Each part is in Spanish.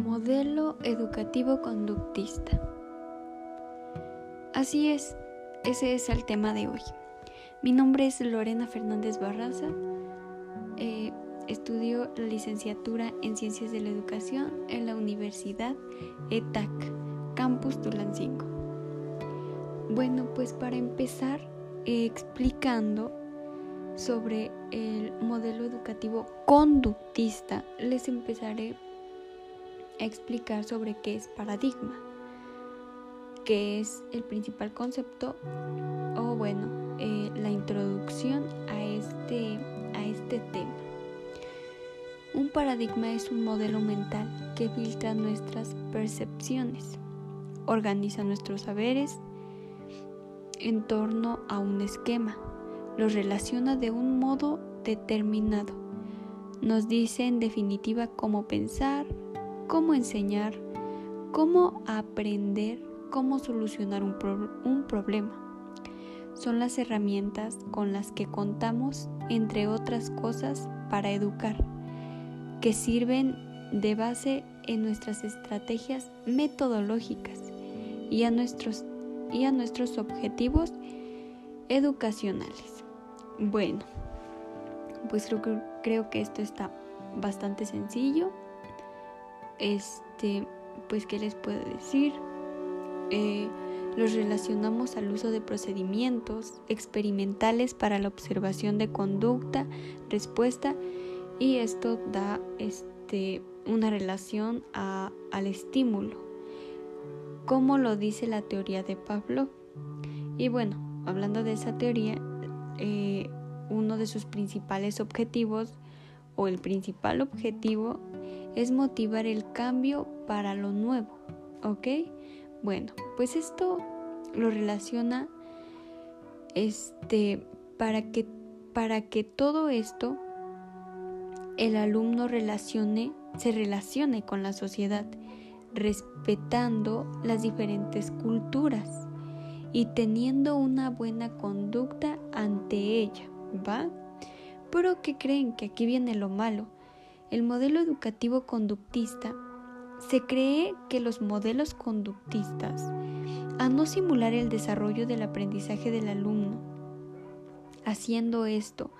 modelo educativo conductista. Así es, ese es el tema de hoy. Mi nombre es Lorena Fernández Barraza. Eh, estudio la licenciatura en Ciencias de la Educación en la Universidad ETAC, Campus Tulancingo. Bueno, pues para empezar eh, explicando sobre el modelo educativo conductista, les empezaré explicar sobre qué es paradigma, que es el principal concepto o bueno, eh, la introducción a este, a este tema. Un paradigma es un modelo mental que filtra nuestras percepciones, organiza nuestros saberes en torno a un esquema, los relaciona de un modo determinado, nos dice en definitiva cómo pensar, cómo enseñar, cómo aprender, cómo solucionar un, problema. Son las herramientas con las que contamos, entre otras cosas, para educar, que sirven de base en nuestras estrategias metodológicas y a nuestros, y a nuestros objetivos educacionales. Bueno, pues creo creo que esto está bastante sencillo. Este, pues, ¿qué les puedo decir? Eh, los relacionamos al uso de procedimientos experimentales para la observación de conducta, respuesta, y esto da este, una relación al estímulo, como lo dice la teoría de Pavlov. Y bueno, hablando de esa teoría, eh, uno de sus principales objetivos o el principal objetivo es motivar el cambio para lo nuevo, ¿ok? Bueno, pues esto lo relaciona este para que para que todo esto el alumno relacione se relacione con la sociedad respetando las diferentes culturas y teniendo una buena conducta ante ella, ¿va? Pero que creen que aquí viene lo malo. El modelo educativo conductista se cree que los modelos conductistas, a no simular el desarrollo del aprendizaje del alumno, haciendo esto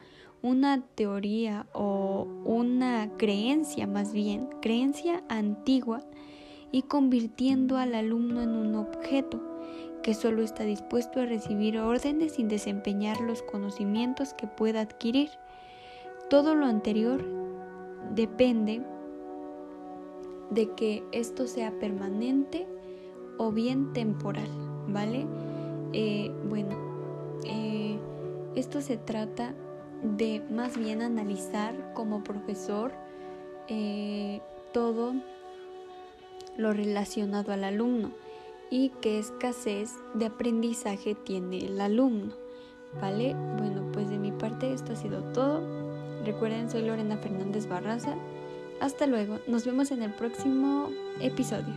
una teoría o una creencia más bien, creencia antigua, y convirtiendo al alumno en un objeto que solo está dispuesto a recibir órdenes sin desempeñar los conocimientos que pueda adquirir. Todo lo anterior depende de que esto sea permanente o bien temporal, ¿vale? Eh, bueno, eh, esto se trata de más bien analizar como profesor eh, todo lo relacionado al alumno y qué escasez de aprendizaje tiene el alumno. ¿Vale? Bueno, pues de mi parte esto ha sido todo. Recuerden, soy Lorena Fernández Barraza. Hasta luego, nos vemos en el próximo episodio.